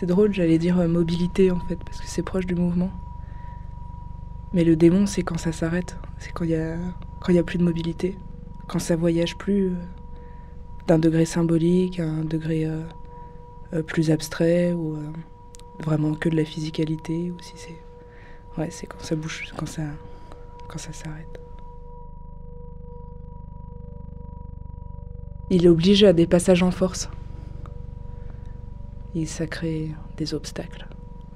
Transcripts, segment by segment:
C'est drôle, j'allais dire euh, mobilité en fait, parce que c'est proche du mouvement. Mais le démon, c'est quand ça s'arrête, c'est quand il y a quand il y a plus de mobilité, quand ça voyage plus euh, d'un degré symbolique à un degré euh, plus abstrait ou vraiment que de la physicalité, ou si c'est ouais, c'est quand ça bouge, quand ça quand ça s'arrête. Il est obligé à des passages en force. Et ça crée des obstacles.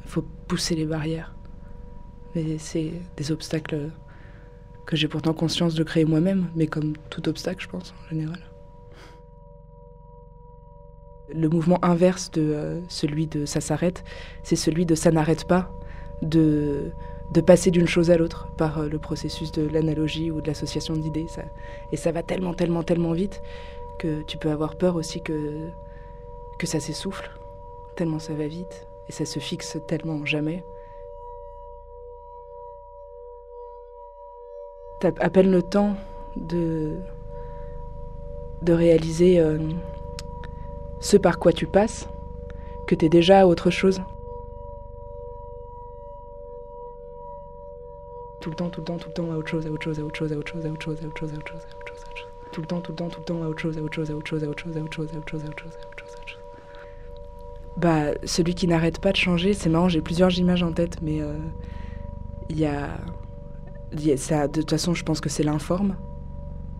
Il faut pousser les barrières. Mais c'est des obstacles que j'ai pourtant conscience de créer moi-même, mais comme tout obstacle, je pense, en général. Le mouvement inverse de euh, celui de ça s'arrête, c'est celui de ça n'arrête pas, de, de passer d'une chose à l'autre par euh, le processus de l'analogie ou de l'association d'idées. Et ça va tellement, tellement, tellement vite que tu peux avoir peur aussi que, que ça s'essouffle, tellement ça va vite, et ça se fixe tellement jamais. T'as à peine le temps de, de réaliser euh, ce par quoi tu passes, que t'es déjà à autre chose. Tout le temps, tout le temps, tout le temps à autre chose, à autre chose, à autre chose, à autre chose, à autre chose, à autre chose, à autre chose, à autre chose, à autre chose tout le temps, tout le temps, tout le temps à autre chose, à autre chose, à autre chose, à autre chose, à autre chose, à autre chose, à autre chose, Bah, celui qui n'arrête pas de changer, c'est marrant, j'ai plusieurs images en tête, mais il y a, ça, de toute façon, je pense que c'est l'informe.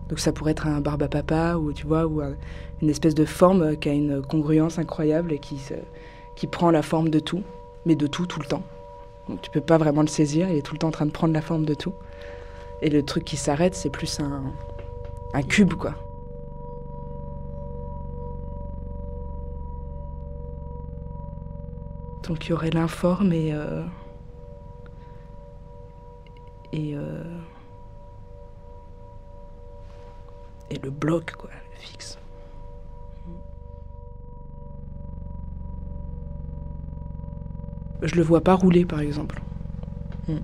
Donc ça pourrait être un barbe papa ou tu vois ou une espèce de forme qui a une congruence incroyable et qui qui prend la forme de tout, mais de tout tout le temps. Donc tu peux pas vraiment le saisir, il est tout le temps en train de prendre la forme de tout. Et le truc qui s'arrête, c'est plus un un cube, quoi. Donc il y aurait l'informe et. Euh, et. Euh, et le bloc, quoi, le fixe. Je le vois pas rouler, par exemple. Hmm.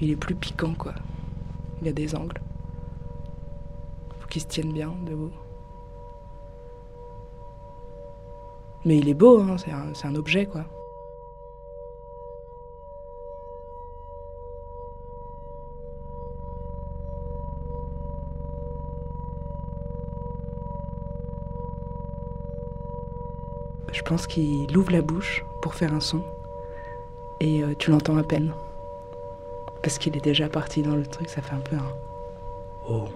Il est plus piquant, quoi. Il y a des angles qui se tiennent bien debout. Mais il est beau, hein, c'est un, objet quoi. Je pense qu'il ouvre la bouche pour faire un son et euh, tu l'entends à peine. Parce qu'il est déjà parti dans le truc, ça fait un peu un. Oh.